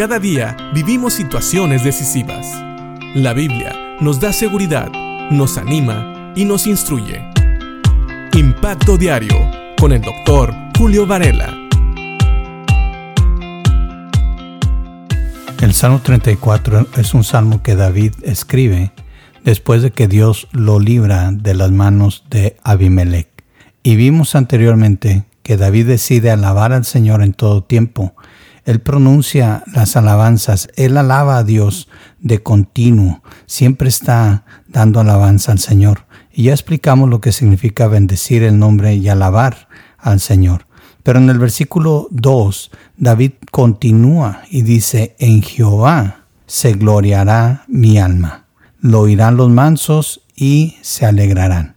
Cada día vivimos situaciones decisivas. La Biblia nos da seguridad, nos anima y nos instruye. Impacto Diario con el doctor Julio Varela. El Salmo 34 es un salmo que David escribe después de que Dios lo libra de las manos de Abimelech. Y vimos anteriormente que David decide alabar al Señor en todo tiempo. Él pronuncia las alabanzas, él alaba a Dios de continuo, siempre está dando alabanza al Señor. Y ya explicamos lo que significa bendecir el nombre y alabar al Señor. Pero en el versículo 2, David continúa y dice, en Jehová se gloriará mi alma. Lo oirán los mansos y se alegrarán.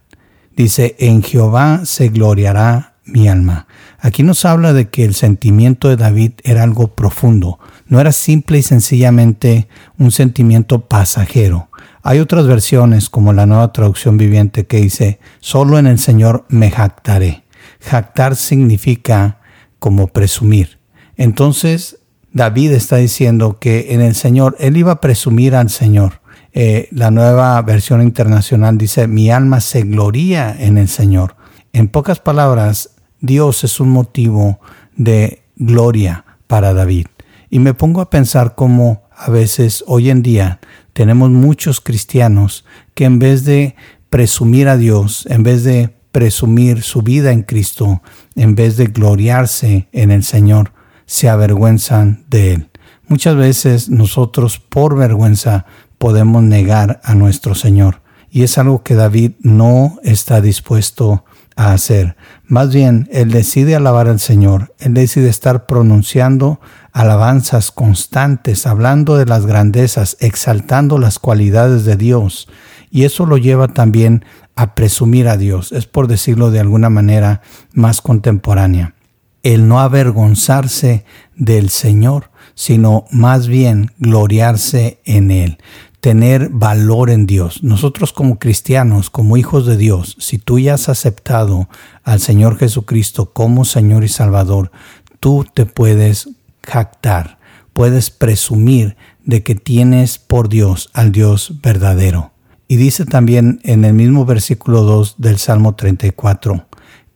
Dice, en Jehová se gloriará mi alma. Aquí nos habla de que el sentimiento de David era algo profundo, no era simple y sencillamente un sentimiento pasajero. Hay otras versiones, como la nueva traducción viviente, que dice, solo en el Señor me jactaré. Jactar significa como presumir. Entonces, David está diciendo que en el Señor, él iba a presumir al Señor. Eh, la nueva versión internacional dice, mi alma se gloría en el Señor. En pocas palabras, Dios es un motivo de gloria para David. Y me pongo a pensar cómo a veces hoy en día tenemos muchos cristianos que en vez de presumir a Dios, en vez de presumir su vida en Cristo, en vez de gloriarse en el Señor, se avergüenzan de Él. Muchas veces nosotros por vergüenza podemos negar a nuestro Señor. Y es algo que David no está dispuesto a hacer. Más bien, él decide alabar al Señor, él decide estar pronunciando alabanzas constantes, hablando de las grandezas, exaltando las cualidades de Dios. Y eso lo lleva también a presumir a Dios, es por decirlo de alguna manera más contemporánea. El no avergonzarse del Señor, sino más bien gloriarse en Él tener valor en Dios. Nosotros como cristianos, como hijos de Dios, si tú ya has aceptado al Señor Jesucristo como Señor y Salvador, tú te puedes jactar, puedes presumir de que tienes por Dios al Dios verdadero. Y dice también en el mismo versículo 2 del Salmo 34,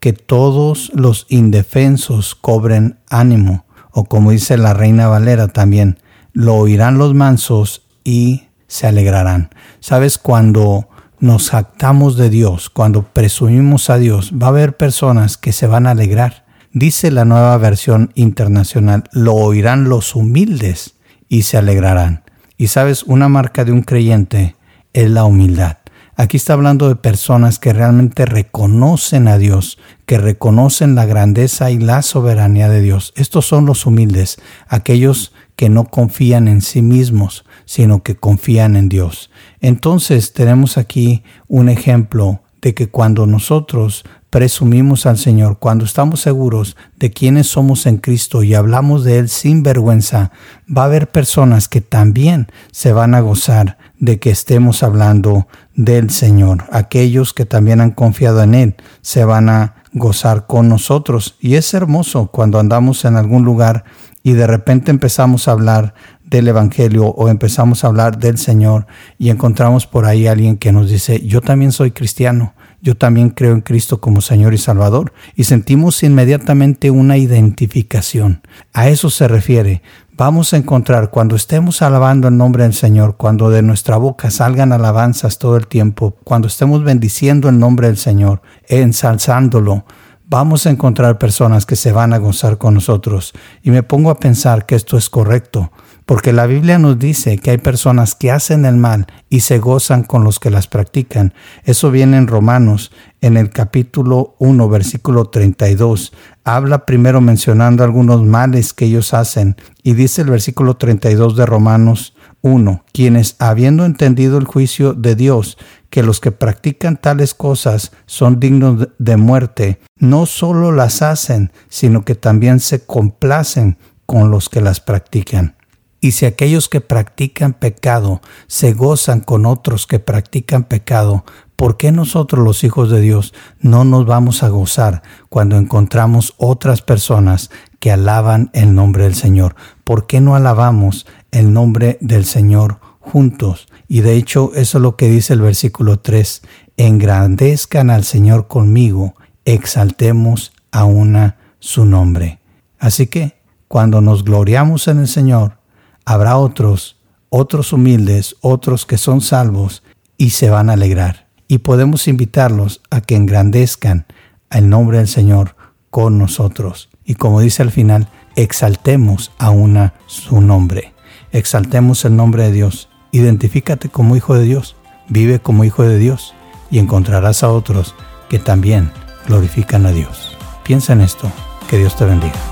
que todos los indefensos cobren ánimo, o como dice la Reina Valera también, lo oirán los mansos y se alegrarán. Sabes, cuando nos jactamos de Dios, cuando presumimos a Dios, va a haber personas que se van a alegrar. Dice la nueva versión internacional, lo oirán los humildes y se alegrarán. Y sabes, una marca de un creyente es la humildad. Aquí está hablando de personas que realmente reconocen a Dios, que reconocen la grandeza y la soberanía de Dios. Estos son los humildes, aquellos que no confían en sí mismos, sino que confían en Dios. Entonces tenemos aquí un ejemplo de que cuando nosotros presumimos al Señor, cuando estamos seguros de quiénes somos en Cristo y hablamos de Él sin vergüenza, va a haber personas que también se van a gozar de que estemos hablando del Señor. Aquellos que también han confiado en Él se van a gozar con nosotros. Y es hermoso cuando andamos en algún lugar y de repente empezamos a hablar del Evangelio o empezamos a hablar del Señor y encontramos por ahí a alguien que nos dice, yo también soy cristiano, yo también creo en Cristo como Señor y Salvador y sentimos inmediatamente una identificación. A eso se refiere. Vamos a encontrar cuando estemos alabando el nombre del Señor, cuando de nuestra boca salgan alabanzas todo el tiempo, cuando estemos bendiciendo el nombre del Señor, ensalzándolo, vamos a encontrar personas que se van a gozar con nosotros. Y me pongo a pensar que esto es correcto, porque la Biblia nos dice que hay personas que hacen el mal y se gozan con los que las practican. Eso viene en Romanos, en el capítulo 1, versículo 32. Habla primero mencionando algunos males que ellos hacen y dice el versículo 32 de Romanos 1. Quienes, habiendo entendido el juicio de Dios, que los que practican tales cosas son dignos de muerte, no solo las hacen, sino que también se complacen con los que las practican. Y si aquellos que practican pecado se gozan con otros que practican pecado, ¿Por qué nosotros los hijos de Dios no nos vamos a gozar cuando encontramos otras personas que alaban el nombre del Señor? ¿Por qué no alabamos el nombre del Señor juntos? Y de hecho eso es lo que dice el versículo 3. Engrandezcan al Señor conmigo, exaltemos a una su nombre. Así que cuando nos gloriamos en el Señor, habrá otros, otros humildes, otros que son salvos y se van a alegrar y podemos invitarlos a que engrandezcan el nombre del Señor con nosotros. Y como dice al final, exaltemos a una su nombre. Exaltemos el nombre de Dios. Identifícate como hijo de Dios. Vive como hijo de Dios y encontrarás a otros que también glorifican a Dios. Piensa en esto. Que Dios te bendiga.